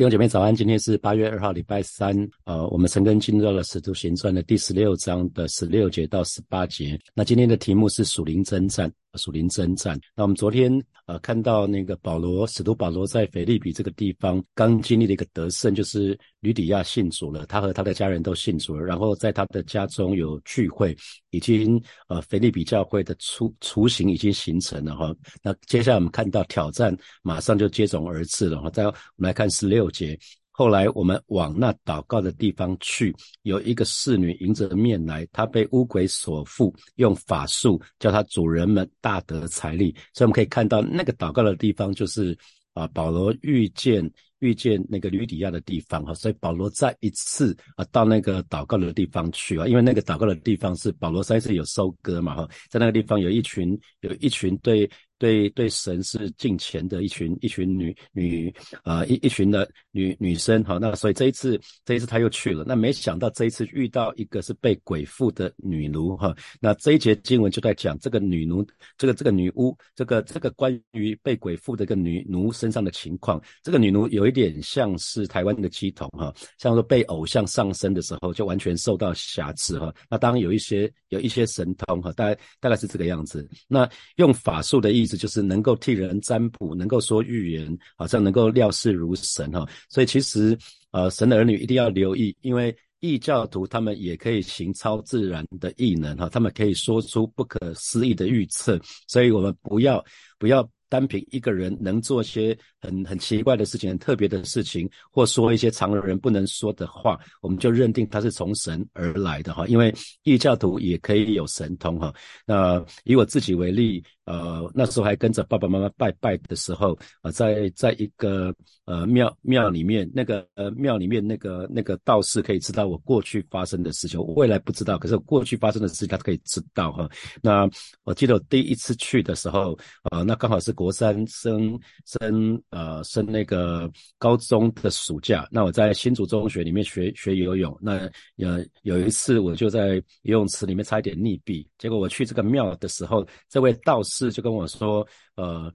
弟兄姐妹早安，今天是八月二号，礼拜三。呃，我们陈根进入到了使徒行传的第十六章的十六节到十八节。那今天的题目是属灵征战，属灵征战。那我们昨天呃看到那个保罗，使徒保罗在腓利比这个地方刚经历了一个得胜，就是吕底亚信主了，他和他的家人都信主了。然后在他的家中有聚会，已经呃腓利比教会的雏雏形已经形成了哈。那接下来我们看到挑战马上就接踵而至了哈。再我们来看十六。节，后来我们往那祷告的地方去，有一个侍女迎着面来，她被乌鬼所附，用法术叫她主人们大得财力。所以我们可以看到那个祷告的地方，就是啊保罗遇见遇见那个吕底亚的地方哈。所以保罗再一次啊到那个祷告的地方去啊，因为那个祷告的地方是保罗三次有收割嘛哈，在那个地方有一群有一群对。对对，神是敬虔的一群一群女女啊一一群的女女生哈，那所以这一次这一次他又去了，那没想到这一次遇到一个是被鬼附的女奴哈，那这一节经文就在讲这个女奴这个这个女巫这个这个关于被鬼附的一个女奴身上的情况，这个女奴有一点像是台湾的鸡童哈，像说被偶像上身的时候就完全受到瑕疵哈，那当然有一些有一些神通哈，大概大概是这个样子，那用法术的意思。就是能够替人占卜，能够说预言，好像能够料事如神哈。所以其实，呃，神的儿女一定要留意，因为异教徒他们也可以行超自然的异能哈，他们可以说出不可思议的预测。所以我们不要不要单凭一个人能做些很很奇怪的事情、很特别的事情，或说一些常人不能说的话，我们就认定他是从神而来的哈。因为异教徒也可以有神通哈。那以我自己为例。呃，那时候还跟着爸爸妈妈拜拜的时候，啊，在在一个呃庙庙里面，那个呃庙里面那个那个道士可以知道我过去发生的事情，我未来不知道，可是我过去发生的事情他可以知道哈。那我记得我第一次去的时候，啊，那刚好是国三升升呃升那个高中的暑假，那我在新竹中学里面学学游泳，那呃有一次我就在游泳池里面差一点溺毙，结果我去这个庙的时候，这位道士。就跟我说，呃，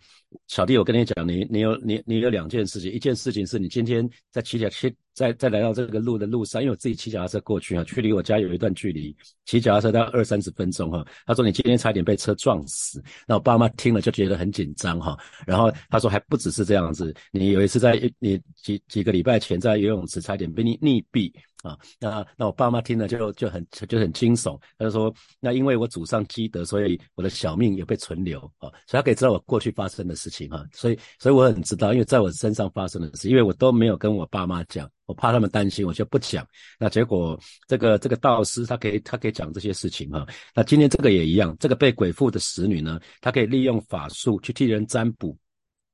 小弟，我跟你讲，你你有你你有两件事情，一件事情是你今天在骑脚骑在在来到这个路的路上，因为我自己骑脚踏车过去啊，距离我家有一段距离，骑脚踏车大概二三十分钟哈。他说你今天差点被车撞死，那我爸妈听了就觉得很紧张哈。然后他说还不只是这样子，你有一次在你几几个礼拜前在游泳池差点被你溺毙。啊，那那我爸妈听了就就很就很惊悚，他就说，那因为我祖上积德，所以我的小命也被存留啊，所以他可以知道我过去发生的事情哈，所以所以我很知道，因为在我身上发生的事，因为我都没有跟我爸妈讲，我怕他们担心，我就不讲。那结果这个这个道士他可以他可以讲这些事情哈，那今天这个也一样，这个被鬼附的使女呢，她可以利用法术去替人占卜。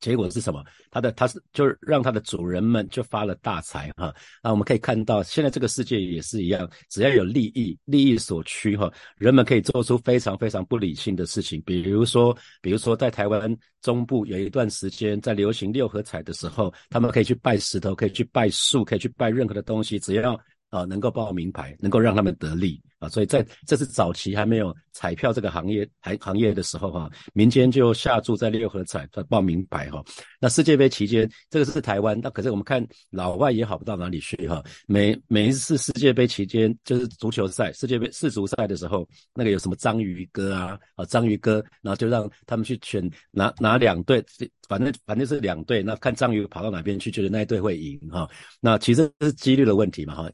结果是什么？他的他是就让他的主人们就发了大财哈。那我们可以看到，现在这个世界也是一样，只要有利益，利益所趋哈，人们可以做出非常非常不理性的事情。比如说，比如说在台湾中部有一段时间在流行六合彩的时候，他们可以去拜石头，可以去拜树，可以去拜任何的东西，只要。啊，能够报名牌，能够让他们得利啊，所以在这是早期还没有彩票这个行业还行业的时候哈，民间就下注在六合彩在报名牌哈。那世界杯期间，这个是台湾，那可是我们看老外也好不到哪里去哈。每每一次世界杯期间，就是足球赛、世界杯世足赛的时候，那个有什么章鱼哥啊啊章鱼哥，然后就让他们去选哪哪两队，反正反正是两队，那看章鱼跑到哪边去，觉得那一队会赢哈。那其实是几率的问题嘛哈。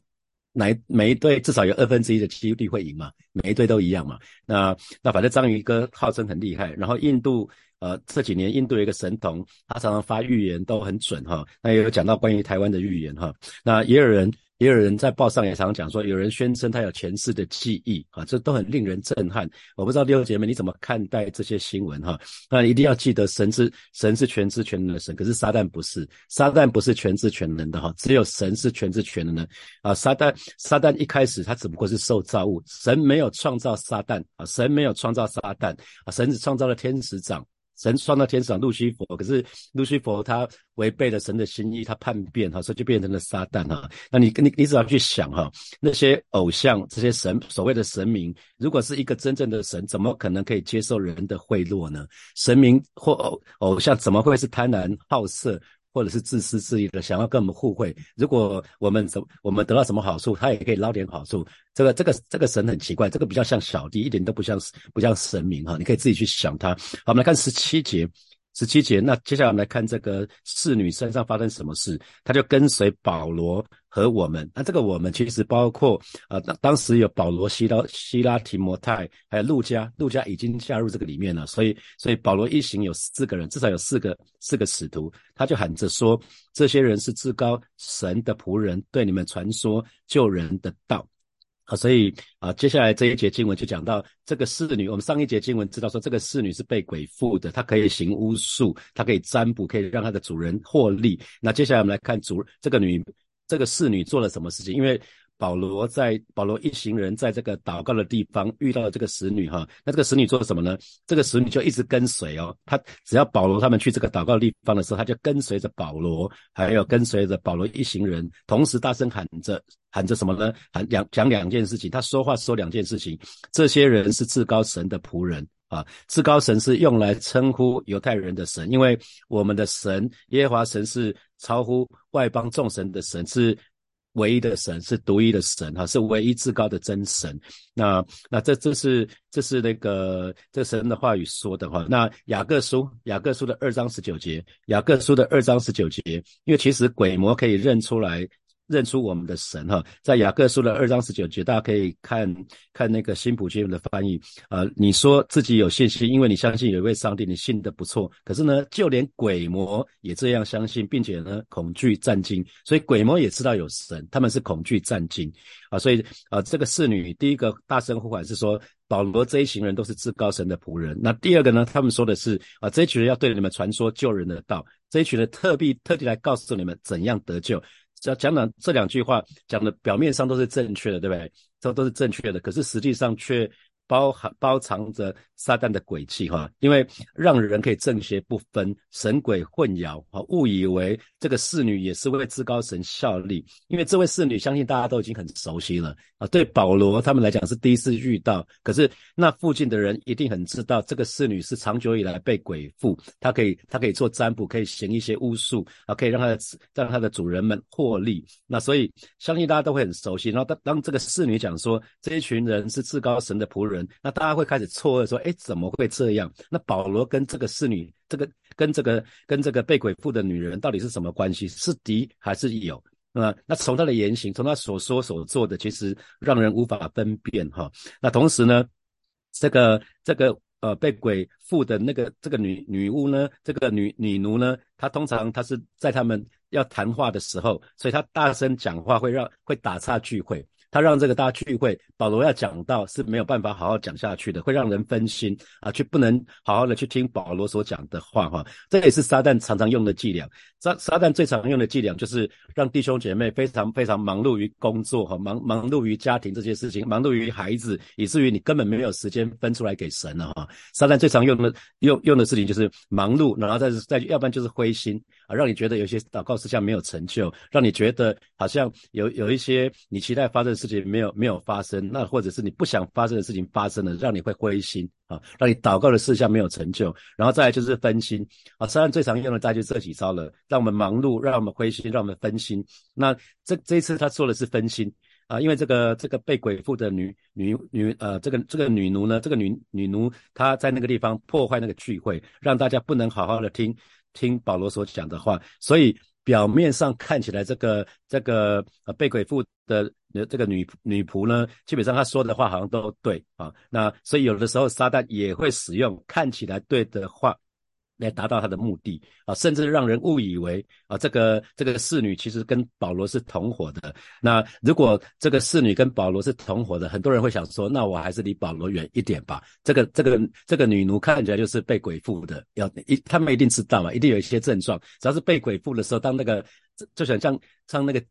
哪每一队至少有二分之一的几率会赢嘛？每一队都一样嘛？那那反正章鱼哥号称很厉害，然后印度呃这几年印度有一个神童，他常常发预言都很准哈。那也有讲到关于台湾的预言哈。那也有人。也有人在报上也常讲说，有人宣称他有前世的记忆啊，这都很令人震撼。我不知道六姐妹你怎么看待这些新闻哈？那一定要记得，神是神是全知全能的神，可是撒旦不是，撒旦不是全知全能的哈，只有神是全知全能的啊。撒旦撒旦一开始他只不过是受造物，神没有创造撒旦啊，神没有创造撒旦啊，神只创造了天使长。神创造天使路西佛，可是路西佛他违背了神的心意，他叛变哈，所以就变成了撒旦哈。那你你你只要去想哈，那些偶像这些神所谓的神明，如果是一个真正的神，怎么可能可以接受人的贿赂呢？神明或偶偶像怎么会是贪婪好色？或者是自私自利的，想要跟我们互惠。如果我们怎我们得到什么好处，他也可以捞点好处。这个这个这个神很奇怪，这个比较像小弟，一点都不像不像神明哈。你可以自己去想他。好，我们来看十七节。十七节，那接下来我们来看这个侍女身上发生什么事，她就跟随保罗和我们。那这个我们其实包括呃，当当时有保罗、希拉、希拉提摩太，还有路加，路加已经加入这个里面了。所以，所以保罗一行有四个人，至少有四个四个使徒，他就喊着说，这些人是至高神的仆人，对你们传说救人的道。啊，所以啊，接下来这一节经文就讲到这个侍女。我们上一节经文知道说，这个侍女是被鬼附的，她可以行巫术，她可以占卜，可以让她的主人获利。那接下来我们来看主这个女这个侍女做了什么事情？因为保罗在保罗一行人在这个祷告的地方遇到了这个使女哈，那这个使女做什么呢？这个使女就一直跟随哦，她只要保罗他们去这个祷告地方的时候，她就跟随着保罗，还有跟随着保罗一行人，同时大声喊着喊着什么呢？喊两讲两件事情，他说话说两件事情，这些人是至高神的仆人啊，至高神是用来称呼犹太人的神，因为我们的神耶和华神是超乎外邦众神的神是。唯一的神是独一的神哈，是唯一至高的真神。那那这这是这是那个这神的话语说的话。那雅各书雅各书的二章十九节，雅各书的二章十九节，因为其实鬼魔可以认出来。认出我们的神哈，在雅各书的二章十九节，大家可以看看那个新普金的翻译啊。你说自己有信心，因为你相信有一位上帝，你信的不错。可是呢，就连鬼魔也这样相信，并且呢，恐惧战惊。所以鬼魔也知道有神，他们是恐惧战惊啊。所以啊，这个侍女第一个大声呼喊是说，保罗这一行人都是至高神的仆人。那第二个呢，他们说的是啊，这一群人要对你们传说救人的道，这一群人特地特地来告诉你们怎样得救。只要讲讲这两句话，讲的表面上都是正确的，对不对？这都是正确的，可是实际上却。包含包藏着撒旦的诡计哈，因为让人可以正邪不分、神鬼混淆啊，误以为这个侍女也是为至高神效力。因为这位侍女，相信大家都已经很熟悉了啊。对保罗他们来讲是第一次遇到，可是那附近的人一定很知道，这个侍女是长久以来被鬼附，她可以她可以做占卜，可以行一些巫术啊，可以让她的让她的主人们获利。那所以相信大家都会很熟悉。然后当当这个侍女讲说，这一群人是至高神的仆人。那大家会开始错愕说：“哎，怎么会这样？那保罗跟这个侍女，这个跟这个跟这个被鬼附的女人到底是什么关系？是敌还是友？啊？那从他的言行，从他所说所做的，其实让人无法分辨哈。那同时呢，这个这个呃被鬼附的那个这个女女巫呢，这个女女奴呢，她通常她是在他们要谈话的时候，所以她大声讲话会让会打岔聚会。”他让这个大家聚会，保罗要讲到是没有办法好好讲下去的，会让人分心啊，去不能好好的去听保罗所讲的话哈。这也是撒旦常常用的伎俩。撒撒旦最常用的伎俩就是让弟兄姐妹非常非常忙碌于工作哈，忙忙碌于家庭这些事情，忙碌于孩子，以至于你根本没有时间分出来给神了哈。撒旦最常用的用用的事情就是忙碌，然后再再要不然就是灰心啊，让你觉得有些祷告事项没有成就，让你觉得好像有有一些你期待发生的。事情没有没有发生，那或者是你不想发生的事情发生了，让你会灰心啊，让你祷告的事项没有成就，然后再来就是分心啊。虽然最常用的再就这几招了，让我们忙碌，让我们灰心，让我们分心。那这这一次他做的是分心啊，因为这个这个被鬼附的女女女呃，这个这个女奴呢，这个女女奴她在那个地方破坏那个聚会，让大家不能好好的听听保罗所讲的话，所以。表面上看起来，这个这个呃被鬼附的这个女女仆呢，基本上她说的话好像都对啊。那所以有的时候撒旦也会使用看起来对的话。来达到他的目的啊，甚至让人误以为啊，这个这个侍女其实跟保罗是同伙的。那如果这个侍女跟保罗是同伙的，很多人会想说，那我还是离保罗远一点吧。这个这个这个女奴看起来就是被鬼附的，要一他们一定知道嘛，一定有一些症状。只要是被鬼附的时候，当那个就想像像那个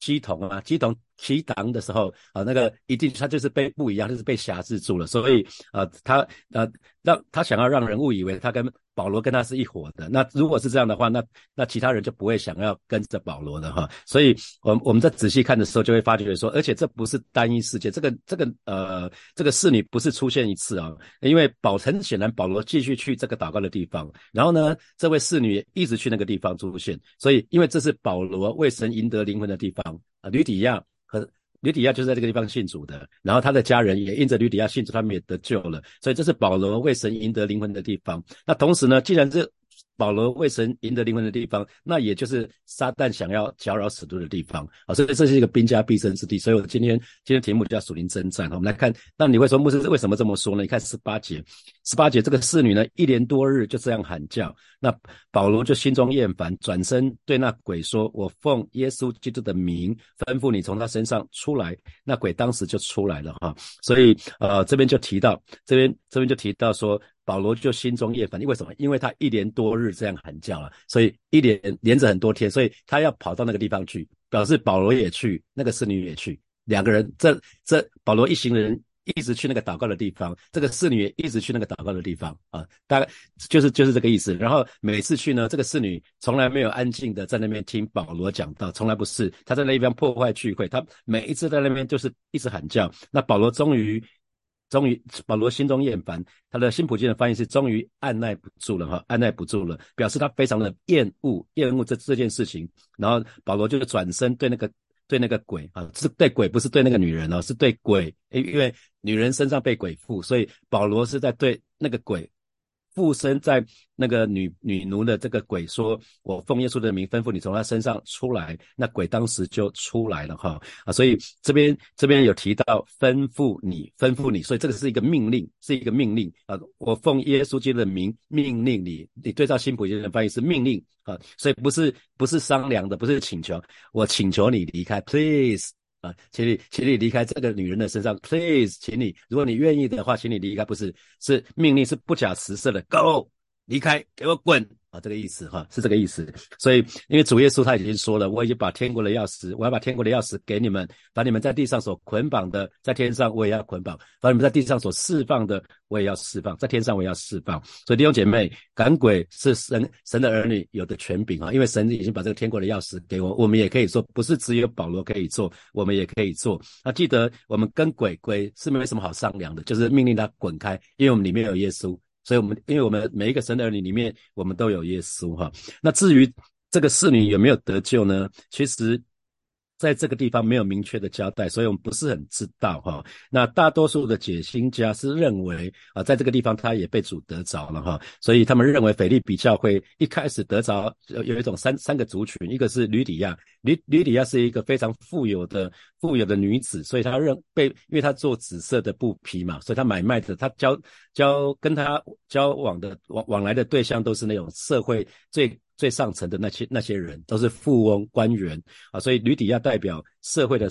鸡童啊，鸡童提挡的时候啊，那个一定他就是被不一样，就是被辖制住了，所以啊，他呃让他想要让人误以为他跟保罗跟他是一伙的。那如果是这样的话，那那其他人就不会想要跟着保罗的哈。所以，我们我们在仔细看的时候，就会发觉说，而且这不是单一事件，这个这个呃这个侍女不是出现一次啊，因为保很显然保罗继续去这个祷告的地方，然后呢，这位侍女一直去那个地方出现，所以因为这是保罗为神赢得灵魂的地方吕底亚。和吕底亚就是在这个地方信主的，然后他的家人也因着吕底亚信主，他们也得救了。所以这是保罗为神赢得灵魂的地方。那同时呢，既然这保罗为神赢得灵魂的地方，那也就是撒旦想要搅扰使徒的地方啊，所以这是一个兵家必争之地。所以我今天今天题目叫属灵征战。我们来看，那你会说牧师为什么这么说呢？你看十八节，十八节这个侍女呢，一连多日就这样喊叫，那保罗就心中厌烦，转身对那鬼说：“我奉耶稣基督的名吩咐你从他身上出来。”那鬼当时就出来了哈。所以呃，这边就提到这边这边就提到说。保罗就心中厌烦，因为什么？因为他一连多日这样喊叫了，所以一连连着很多天，所以他要跑到那个地方去，表示保罗也去，那个侍女也去，两个人，这这保罗一行人一直去那个祷告的地方，这个侍女也一直去那个祷告的地方啊，大概就是就是这个意思。然后每次去呢，这个侍女从来没有安静的在那边听保罗讲道，从来不是，他在那边破坏聚会，他每一次在那边就是一直喊叫。那保罗终于。终于，保罗心中厌烦，他的新普京的翻译是终于按耐不住了哈，按耐不住了，表示他非常的厌恶，厌恶这这件事情。然后保罗就转身对那个对那个鬼啊，是对鬼，不是对那个女人哦，是对鬼，因因为女人身上被鬼附，所以保罗是在对那个鬼。附身在那个女女奴的这个鬼说：“我奉耶稣的名吩咐你从他身上出来。”那鬼当时就出来了哈啊！所以这边这边有提到吩咐你，吩咐你，所以这个是一个命令，是一个命令啊！我奉耶稣基督的名命令你，你对照新普京的翻译是命令啊，所以不是不是商量的，不是请求，我请求你离开，please。请你，请你离开这个女人的身上，please，请你，如果你愿意的话，请你离开，不是，是命令，是不假辞色的，go，离开，给我滚。这个意思哈，是这个意思。所以，因为主耶稣他已经说了，我已经把天国的钥匙，我要把天国的钥匙给你们，把你们在地上所捆绑的，在天上我也要捆绑；把你们在地上所释放的，我也要释放，在天上我也要释放。所以弟兄姐妹，赶鬼是神神的儿女有的权柄啊，因为神已经把这个天国的钥匙给我，我们也可以做，不是只有保罗可以做，我们也可以做。那记得我们跟鬼鬼是没什么好商量的，就是命令他滚开，因为我们里面有耶稣。所以，我们因为我们每一个神的儿女里面，我们都有耶稣哈。那至于这个侍女有没有得救呢？其实。在这个地方没有明确的交代，所以我们不是很知道哈。那大多数的解心家是认为啊，在这个地方他也被主得着了哈，所以他们认为腓利比教会一开始得着有有一种三三个族群，一个是吕底亚，吕吕底亚是一个非常富有的富有的女子，所以她认被因为她做紫色的布匹嘛，所以她买卖的她交交跟她交往的往往来的对象都是那种社会最。最上层的那些那些人都是富翁官员啊，所以吕底亚代表社会的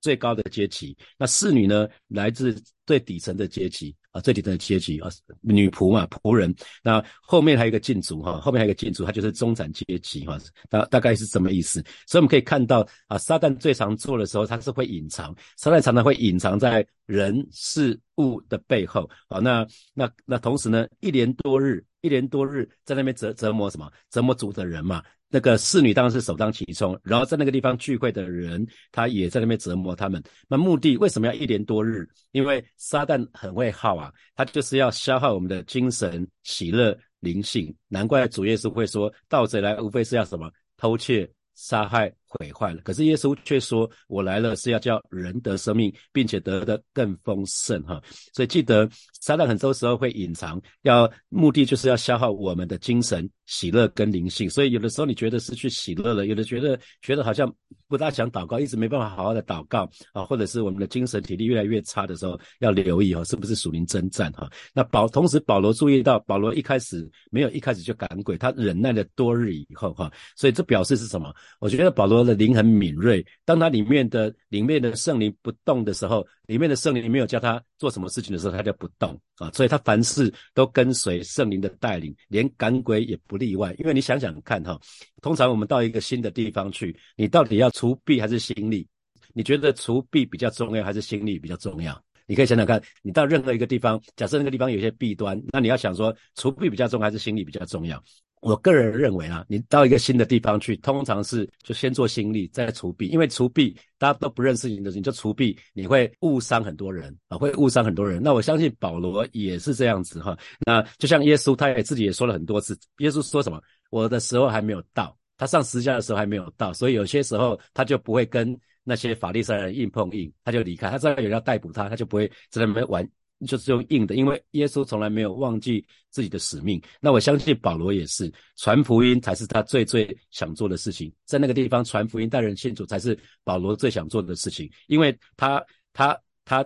最高的阶级，那侍女呢来自最底层的阶级啊，最底层的阶级啊，女仆嘛仆人。那后面还有一个禁足哈，后面还有一个禁足，它就是中产阶级哈，大大概是什么意思？所以我们可以看到啊，撒旦最常做的时候，他是会隐藏，撒旦常常会隐藏在人事物的背后啊。那那那同时呢，一连多日。一连多日在那边折折磨什么？折磨主的人嘛。那个侍女当然是首当其冲，然后在那个地方聚会的人，他也在那边折磨他们。那目的为什么要一连多日？因为撒旦很会耗啊，他就是要消耗我们的精神、喜乐、灵性。难怪主耶稣会说：“盗贼来，无非是要什么？偷窃、杀害。”毁坏了，可是耶稣却说：“我来了是要叫人得生命，并且得的更丰盛。”哈，所以记得撒旦很多时候会隐藏，要目的就是要消耗我们的精神、喜乐跟灵性。所以有的时候你觉得失去喜乐了，有的觉得觉得好像不大想祷告，一直没办法好好的祷告啊，或者是我们的精神体力越来越差的时候，要留意哈，是不是属灵征战哈？那保同时保罗注意到，保罗一开始没有一开始就赶鬼，他忍耐了多日以后哈，所以这表示是什么？我觉得保罗。的灵很敏锐，当他里面的里面的圣灵不动的时候，里面的圣灵没有叫他做什么事情的时候，他就不动啊，所以他凡事都跟随圣灵的带领，连赶鬼也不例外。因为你想想看哈，通常我们到一个新的地方去，你到底要除弊还是心力？你觉得除弊比较重要，还是心力比较重要？你可以想想看，你到任何一个地方，假设那个地方有些弊端，那你要想说，除弊比较重，还是心力比较重要？我个人认为啊，你到一个新的地方去，通常是就先做心力，再除弊，因为除弊大家都不认识你的，你就除弊，你会误伤很多人啊，会误伤很多人。那我相信保罗也是这样子哈。那就像耶稣，他也自己也说了很多次，耶稣说什么？我的时候还没有到，他上十字架的时候还没有到，所以有些时候他就不会跟那些法利赛人硬碰硬，他就离开。他知道有人要逮捕他，他就不会在那边玩。就是用硬的，因为耶稣从来没有忘记自己的使命。那我相信保罗也是，传福音才是他最最想做的事情。在那个地方传福音、带人信主，才是保罗最想做的事情。因为他他他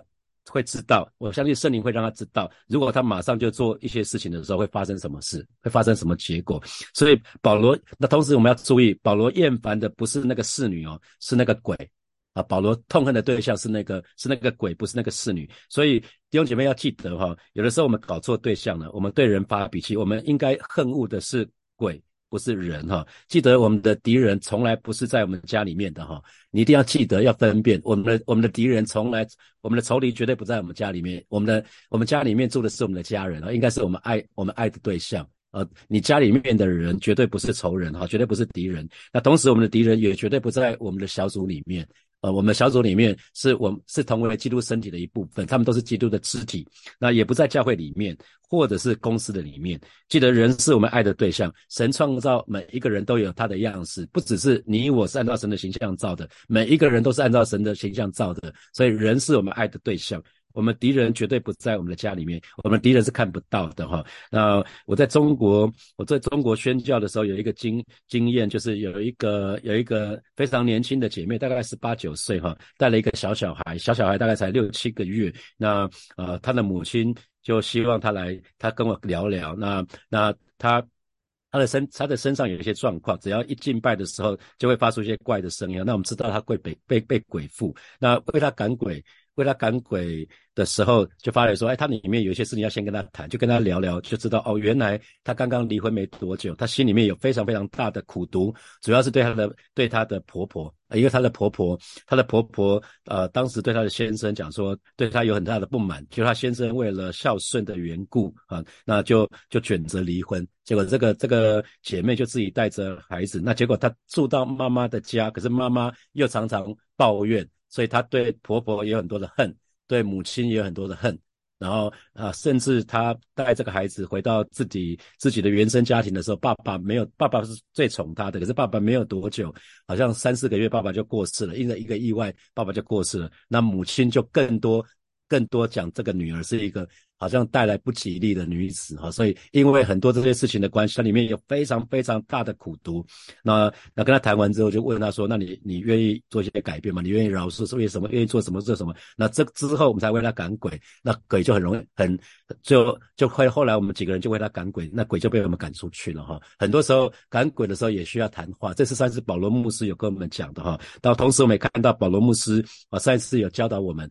会知道，我相信圣灵会让他知道，如果他马上就做一些事情的时候，会发生什么事，会发生什么结果。所以保罗，那同时我们要注意，保罗厌烦的不是那个侍女哦，是那个鬼。啊，保罗痛恨的对象是那个是那个鬼，不是那个侍女。所以弟兄姐妹要记得哈，有的时候我们搞错对象了。我们对人发脾气，我们应该恨恶的是鬼，不是人哈。记得我们的敌人从来不是在我们家里面的哈，你一定要记得要分辨我们的我们的敌人从来我们的仇敌绝对不在我们家里面，我们的我们家里面住的是我们的家人啊，应该是我们爱我们爱的对象。呃，你家里面的人绝对不是仇人哈，绝对不是敌人。那同时我们的敌人也绝对不在我们的小组里面。呃，我们小组里面是我们是同为基督身体的一部分，他们都是基督的肢体，那也不在教会里面，或者是公司的里面。记得人是我们爱的对象，神创造每一个人都有他的样式，不只是你我是按照神的形象造的，每一个人都是按照神的形象造的，所以人是我们爱的对象。我们敌人绝对不在我们的家里面，我们敌人是看不到的哈。那我在中国，我在中国宣教的时候有一个经经验，就是有一个有一个非常年轻的姐妹，大概是八九岁哈，带了一个小小孩，小小孩大概才六七个月。那呃，她的母亲就希望她来，她跟我聊聊。那那她她的身她的身上有一些状况，只要一敬拜的时候就会发出一些怪的声音。那我们知道她会被被被鬼附，那为她赶鬼。为他赶鬼的时候，就发来说：“哎，他里面有些事情要先跟他谈，就跟他聊聊，就知道哦，原来他刚刚离婚没多久，他心里面有非常非常大的苦毒，主要是对他的对他的婆婆，因为他的婆婆，他的婆婆呃，当时对他的先生讲说，对他有很大的不满，就他先生为了孝顺的缘故啊，那就就选择离婚。结果这个这个姐妹就自己带着孩子，那结果她住到妈妈的家，可是妈妈又常常抱怨。”所以她对婆婆也有很多的恨，对母亲也有很多的恨，然后啊，甚至她带这个孩子回到自己自己的原生家庭的时候，爸爸没有，爸爸是最宠她的，可是爸爸没有多久，好像三四个月，爸爸就过世了，因为一个意外，爸爸就过世了，那母亲就更多更多讲这个女儿是一个。好像带来不吉利的女子哈，所以因为很多这些事情的关系，它里面有非常非常大的苦毒。那那跟他谈完之后，就问他说：“那你你愿意做一些改变吗？你愿意饶恕是为什么？愿意做什么做什么？”那这之后我们才为他赶鬼，那鬼就很容易很就就会后来我们几个人就为他赶鬼，那鬼就被我们赶出去了哈。很多时候赶鬼的时候也需要谈话，这是上次保罗牧师有跟我们讲的哈。到同时我们也看到保罗牧师啊上次有教导我们。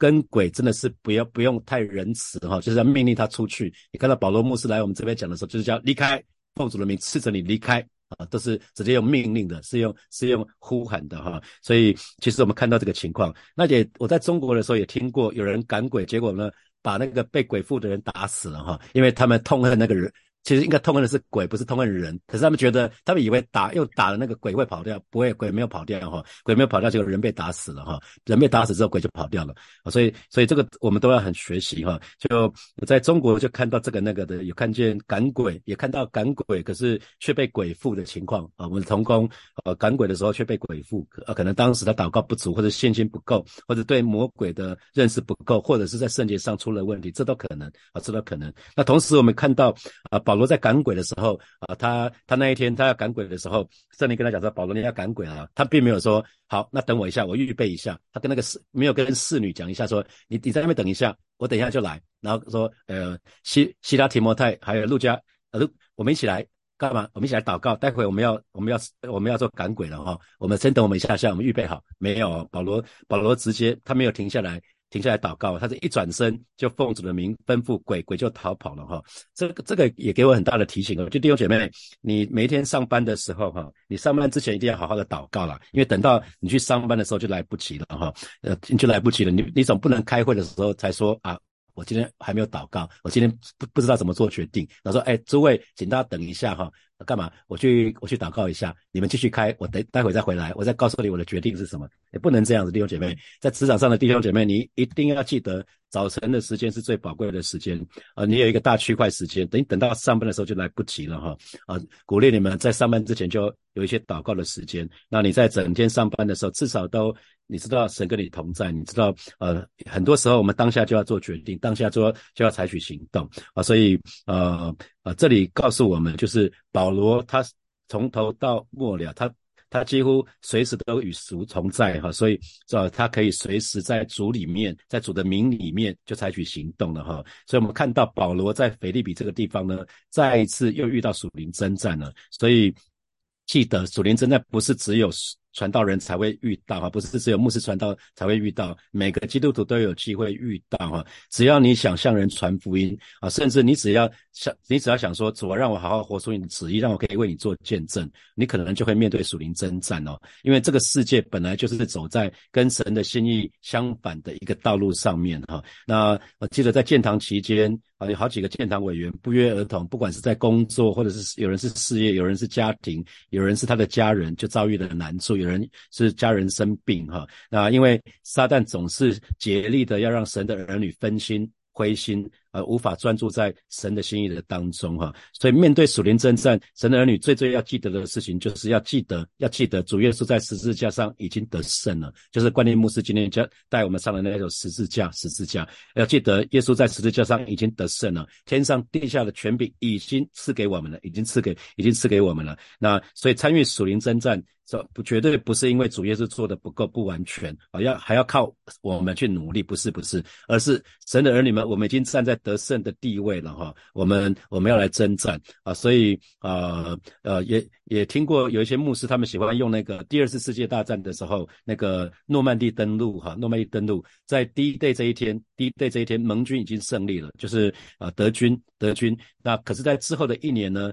跟鬼真的是不要不用太仁慈哈，就是要命令他出去。你看到保罗牧师来我们这边讲的时候，就是叫离开，奉主的名斥责你离开啊，都是直接用命令的，是用是用呼喊的哈。所以其实我们看到这个情况，那也我在中国的时候也听过有人赶鬼，结果呢把那个被鬼附的人打死了哈，因为他们痛恨那个人。其实应该痛恨的是鬼，不是痛恨人。可是他们觉得，他们以为打又打了那个鬼会跑掉，不会，鬼没有跑掉哈，鬼没有跑掉，结果人被打死了哈，人被打死之后，鬼就跑掉了啊。所以，所以这个我们都要很学习哈。就在中国就看到这个那个的，有看见赶鬼，也看到赶鬼，可是却被鬼附的情况啊。我们同工呃赶鬼的时候却被鬼附，呃可能当时他祷告不足，或者信心不够，或者对魔鬼的认识不够，或者是在圣洁上出了问题，这都可能啊，这都可能。那同时我们看到啊。保罗在赶鬼的时候啊，他他那一天他要赶鬼的时候，圣灵跟他讲说：“保罗，你要赶鬼啊！”他并没有说：“好，那等我一下，我预备一下。”他跟那个侍没有跟侍女讲一下，说：“你你在那边等一下，我等一下就来。”然后说：“呃，希希拉提摩太还有路加，呃，我们一起来干嘛？我们一起来祷告。待会我们要我们要我们要做赶鬼了哈。我们先等我们一下下，我们预备好没有？保罗保罗直接他没有停下来。”停下来祷告，他是一转身就奉主的名吩咐鬼，鬼就逃跑了哈。这个这个也给我很大的提醒哦，就弟兄姐妹，你每天上班的时候哈，你上班之前一定要好好的祷告了，因为等到你去上班的时候就来不及了哈，呃，就来不及了。你你总不能开会的时候才说啊。我今天还没有祷告，我今天不不知道怎么做决定。他说：“哎，诸位，请大家等一下哈，干嘛？我去我去祷告一下，你们继续开，我待待会再回来，我再告诉你我的决定是什么。也不能这样子，弟兄姐妹，在职场上的弟兄姐妹，你一定要记得，早晨的时间是最宝贵的时间啊！你有一个大区块时间，等等到上班的时候就来不及了哈啊！鼓励你们在上班之前就有一些祷告的时间。那你在整天上班的时候，至少都。”你知道神跟你同在，你知道，呃，很多时候我们当下就要做决定，当下做就要采取行动啊，所以，呃，呃，这里告诉我们，就是保罗他从头到末了，他他几乎随时都与主同在哈，所以，这他可以随时在主里面，在主的名里面就采取行动了哈，所以我们看到保罗在腓利比这个地方呢，再一次又遇到属灵征战了，所以记得属灵征战不是只有。传道人才会遇到哈，不是只有牧师传道才会遇到，每个基督徒都有机会遇到哈。只要你想向人传福音啊，甚至你只要想，你只要想说，主啊，让我好好活出你的旨意，让我可以为你做见证，你可能就会面对属灵征战哦。因为这个世界本来就是走在跟神的心意相反的一个道路上面哈。那我记得在建堂期间。啊，有好几个建堂委员不约而同，不管是在工作，或者是有人是事业，有人是家庭，有人是他的家人，就遭遇了难处，有人是家人生病，哈，那因为撒旦总是竭力的要让神的儿女分心。灰心，而无法专注在神的心意的当中，哈，所以面对属灵征战，神的儿女最最要记得的事情，就是要记得，要记得主耶稣在十字架上已经得胜了，就是关念牧师今天教带我们上的那首十字架，十字架，要记得耶稣在十字架上已经得胜了，天上地下的权柄已经赐给我们了，已经赐给，已经赐给我们了，那所以参与属灵征战。这不绝对不是因为主业是做的不够不完全啊，要还要靠我们去努力，不是不是，而是神的儿女们，我们已经站在得胜的地位了哈，我们我们要来征战啊，所以啊呃也也听过有一些牧师他们喜欢用那个第二次世界大战的时候那个诺曼底登陆哈，诺曼底登陆在第一 day 这一天，第一 day 这一天盟军已经胜利了，就是啊德军德军，那可是在之后的一年呢？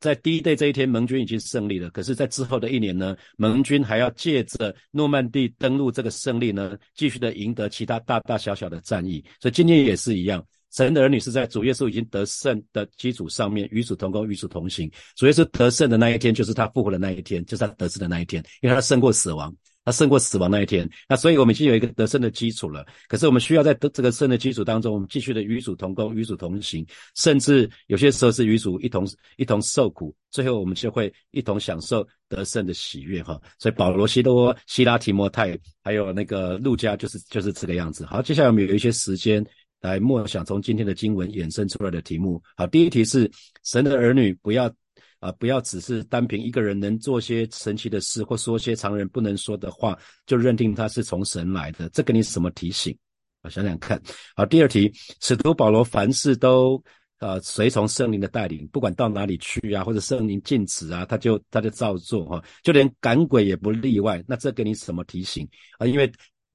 在第一 day 这一天，盟军已经胜利了。可是，在之后的一年呢，盟军还要借着诺曼底登陆这个胜利呢，继续的赢得其他大大小小的战役。所以今天也是一样，神的儿女是在主耶稣已经得胜的基础上面，与主同工，与主同行。主耶稣得胜的那一天，就是他复活的那一天，就是他得胜的那一天，因为他胜过死亡。他胜过死亡那一天，那所以我们已经有一个得胜的基础了。可是我们需要在得这个胜的基础当中，我们继续的与主同工，与主同行，甚至有些时候是与主一同一同受苦，最后我们就会一同享受得胜的喜悦哈。所以保罗、西多、希拉提摩太，还有那个路加，就是就是这个样子。好，接下来我们有一些时间来默想从今天的经文衍生出来的题目。好，第一题是神的儿女不要。啊，不要只是单凭一个人能做些神奇的事，或说些常人不能说的话，就认定他是从神来的。这给你什么提醒？我想想看。好，第二题，使徒保罗凡事都呃随从圣灵的带领，不管到哪里去啊，或者圣灵禁止啊，他就他就照做哈，就连赶鬼也不例外。那这给你什么提醒啊？因为。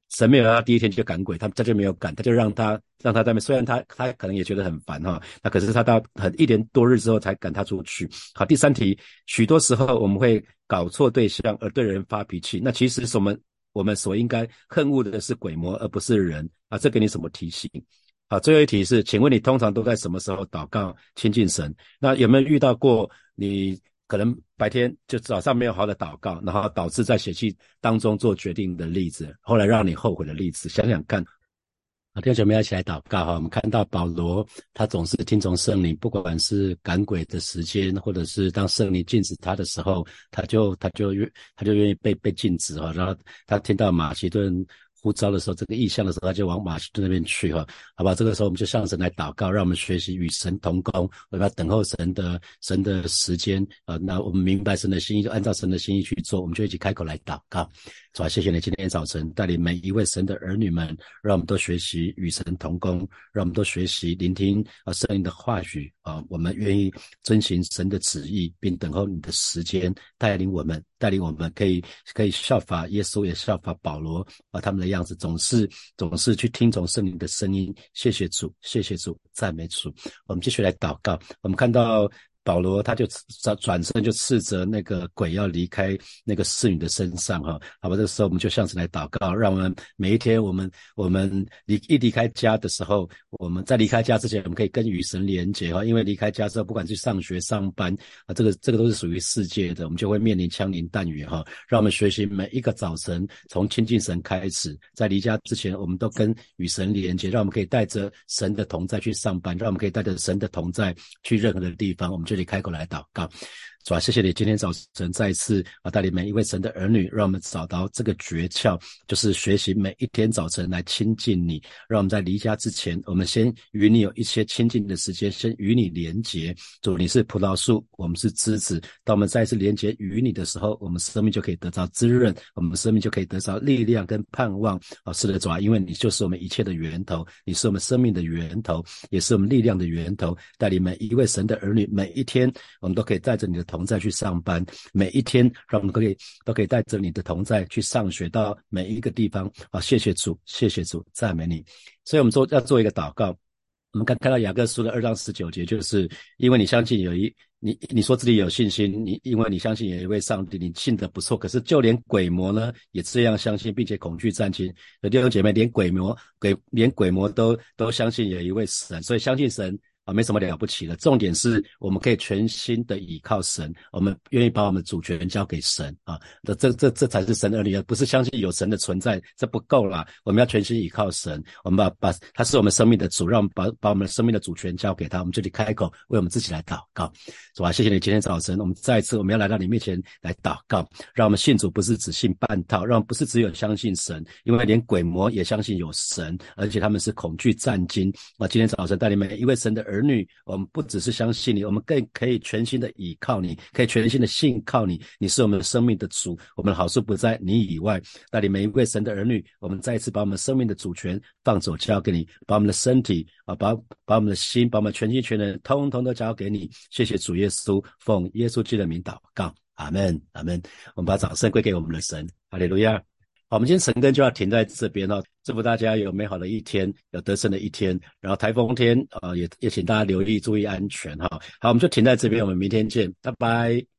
神没有他第一天就赶鬼，他他就没有赶，他就让他让他在那。虽然他他可能也觉得很烦哈，那可是他到很一年多日之后才赶他出去。好，第三题，许多时候我们会搞错对象而对人发脾气，那其实是我们我们所应该恨恶的是鬼魔而不是人啊。这给你什么提醒？好，最后一题是，请问你通常都在什么时候祷告亲近神？那有没有遇到过你？可能白天就早上没有好的祷告，然后导致在血气当中做决定的例子，后来让你后悔的例子，想想看。啊，弟兄姐妹一起来祷告哈。我们看到保罗，他总是听从圣灵，不管是赶鬼的时间，或者是当圣灵禁止他的时候，他就他就愿他就愿意被被禁止哈。然后他听到马其顿。呼召的时候，这个意向的时候，他就往马其顿那边去哈，好吧？这个时候我们就向神来祷告，让我们学习与神同工，我们要等候神的神的时间啊。那我们明白神的心意，就按照神的心意去做，我们就一起开口来祷告。主啊，谢谢你今天早晨带领每一位神的儿女们，让我们都学习与神同工，让我们都学习聆听啊圣灵的话语啊。我们愿意遵循神的旨意，并等候你的时间带领我们，带领我们可以可以效法耶稣，也效法保罗啊，他们的样子总是总是去听从圣灵的声音。谢谢主，谢谢主，赞美主。我们继续来祷告。我们看到。保罗他就转转身就斥责那个鬼要离开那个侍女的身上哈，好吧，这个时候我们就向神来祷告，让我们每一天我们我们离一离开家的时候，我们在离开家之前，我们可以跟与神连接哈，因为离开家之后，不管去上学上班啊，这个这个都是属于世界的，我们就会面临枪林弹雨哈，让我们学习每一个早晨从亲近神开始，在离家之前，我们都跟与神连接，让我们可以带着神的同在去上班，让我们可以带着神的同在去任何的地方，我们这里。开口来祷告。主啊，谢谢你今天早晨再一次啊带领每一位神的儿女，让我们找到这个诀窍，就是学习每一天早晨来亲近你。让我们在离家之前，我们先与你有一些亲近的时间，先与你连结。主，你是葡萄树，我们是枝子。当我们再一次连结与你的时候，我们生命就可以得到滋润，我们生命就可以得到力量跟盼望。啊，是的，主啊，因为你就是我们一切的源头，你是我们生命的源头，也是我们力量的源头。带领每一位神的儿女，每一天我们都可以带着你的同。在去上班，每一天让我们可以都可以带着你的同在去上学到每一个地方啊！谢谢主，谢谢主，赞美你。所以，我们做要做一个祷告。我们看看到雅各书的二章十九节，就是因为你相信有一你，你说自己有信心，你因为你相信有一位上帝，你信得不错。可是就连鬼魔呢，也这样相信，并且恐惧战惊。有弟兄姐妹，连鬼魔鬼连鬼魔都都相信有一位神，所以相信神。啊，没什么了不起的。重点是我们可以全心的倚靠神，我们愿意把我们主权交给神啊。这这这这才是神儿女，不是相信有神的存在，这不够啦。我们要全心倚靠神，我们把把他是我们生命的主，让我们把把我们的生命的主权交给他。我们这里开口为我们自己来祷告，是吧？谢谢你今天早晨，我们再一次我们要来到你面前来祷告，让我们信主不是只信半套，让不是只有相信神，因为连鬼魔也相信有神，而且他们是恐惧战惊啊。今天早晨带领每一位神的儿。儿女，我们不只是相信你，我们更可以全心的倚靠你，可以全心的信靠你。你是我们生命的主，我们的好处不在你以外。带领每一位神的儿女，我们再一次把我们生命的主权放手交给你，把我们的身体啊，把把我们的心，把我们全心全人，通通都交给你。谢谢主耶稣，奉耶稣基督的名祷告，阿门，阿门。我们把掌声归给我们的神，哈利路亚。好，我们今天晨更就要停在这边哦。祝福大家有美好的一天，有得胜的一天。然后台风天，啊，也也请大家留意，注意安全哈。好，我们就停在这边，我们明天见，拜拜。